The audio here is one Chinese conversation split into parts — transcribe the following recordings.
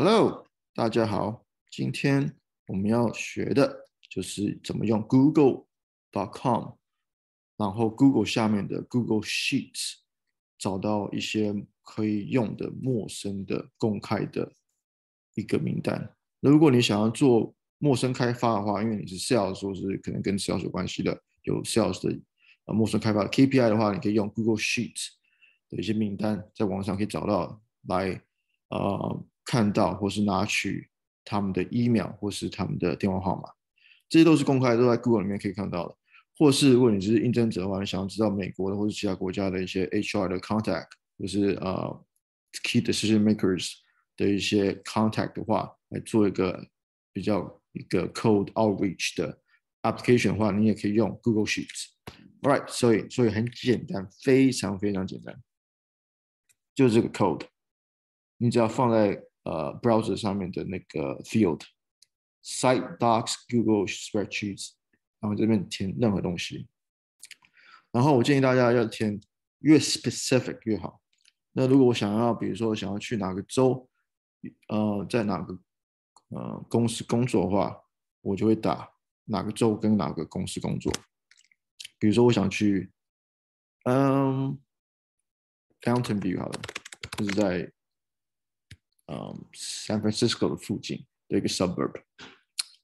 Hello，大家好。今天我们要学的就是怎么用 Google.com，然后 Google 下面的 Google Sheets 找到一些可以用的陌生的公开的一个名单。那如果你想要做陌生开发的话，因为你是 Sales，说是可能跟 Sales 有关系的，有 Sales 的呃陌生开发的 KPI 的话，你可以用 Google Sheets 的一些名单，在网上可以找到来呃看到或是拿取。他们的 email 或是他们的电话号码，这些都是公开，都在 Google 里面可以看到的。或是如果你是应征者的话，你想要知道美国的或是其他国家的一些 HR 的 contact，或是呃 key decision makers 的一些 contact 的话，来做一个比较一个 cold outreach 的 application 的话，你也可以用 Google Sheets。Alright，所以所以很简单，非常非常简单，就是这个 code，你只要放在。呃，browser 上面的那个 field，site docs Google spreadsheets，然后这边填任何东西。然后我建议大家要填越 specific 越好。那如果我想要，比如说想要去哪个州，呃，在哪个呃公司工作的话，我就会打哪个州跟哪个公司工作。比如说我想去，嗯，Fountain View 好了，就是在。嗯，San Francisco 的附近的一个 suburb，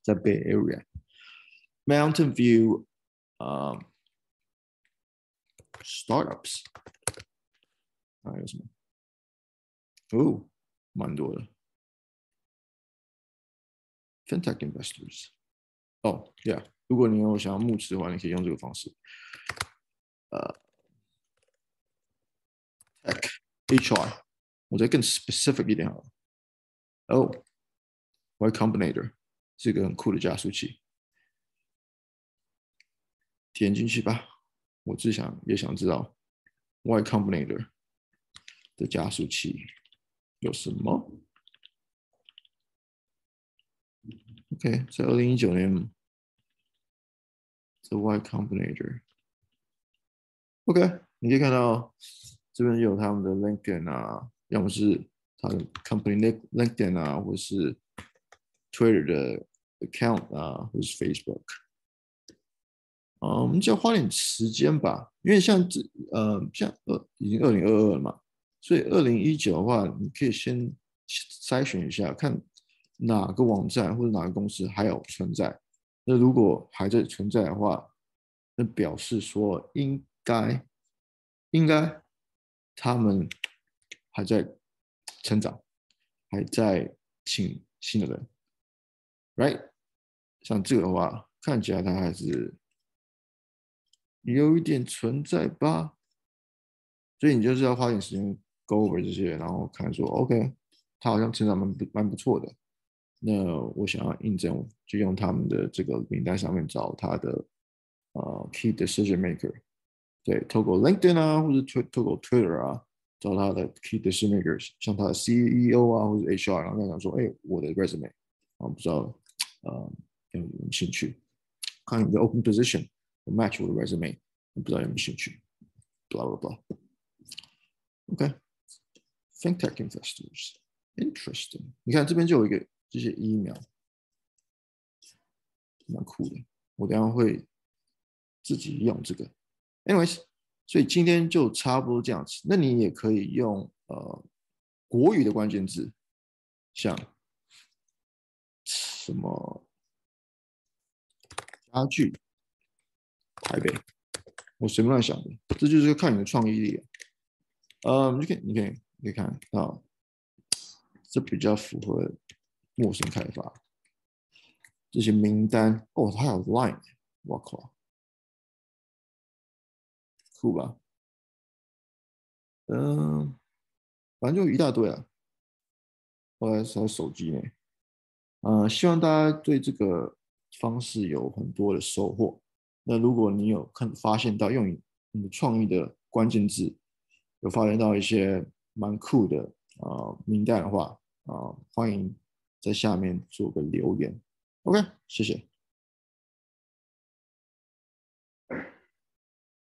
在 Bay Area，Mountain View，呃、um,，startups，还有什么？哦，蛮多的，FinTech investors。哦，Yeah，如果你有想要募资的话，你可以用这个方式。呃、uh,，Tech HR，我再更 specific 一点好了。 哦，Y Combinator 是一个很酷的加速器，点进去吧。我只想也想知道 Y Combinator 的加速器有什么。OK，在二零一九年，，The Y Combinator。OK，你可以看到这边有他们的 LinkedIn 啊，要么是。他的 company LinkedIn 啊，或是 Twitter 的 account 啊，或是 Facebook。啊，我们就要花点时间吧，因为像这呃，像呃，已经二零二二了嘛，所以二零一九的话，你可以先筛选一下，看哪个网站或者哪个公司还有存在。那如果还在存在的话，那表示说应该应该他们还在。成长，还在请新的人，right？像这个的话，看起来他还是有一点存在吧。所以你就是要花点时间 go over 这些，然后看说，OK，他好像成长蛮不蛮不错的。那我想要印证，就用他们的这个名单上面找他的呃 key decision maker，对，透过 LinkedIn 啊，或者透过 Twitter 啊。找他的 key decision makers，像他的 CEO 啊，或者 HR，然后跟他讲说：“哎，我的 resume，啊，不知道，呃，有没有兴趣？看你的 open position，match 我的 resume，不知道有没有兴趣？blah blah blah。OK，FinTech investors，interesting。你看这边就有一个这些 email，蛮酷的。我等下会自己用这个。Anyways。所以今天就差不多这样子。那你也可以用呃国语的关键字，像什么家具、台北，我随便乱想的，这就是看你的创意力。嗯，你可以，你可以，你可以看啊，这比较符合陌生开发这些名单。哦，它有 Line，我靠！酷吧，嗯，反正就一大堆啊，后来是手机呢，嗯，希望大家对这个方式有很多的收获。那如果你有看发现到用你的创意的关键字，有发现到一些蛮酷的啊、呃、名单的话啊、呃，欢迎在下面做个留言。OK，谢谢。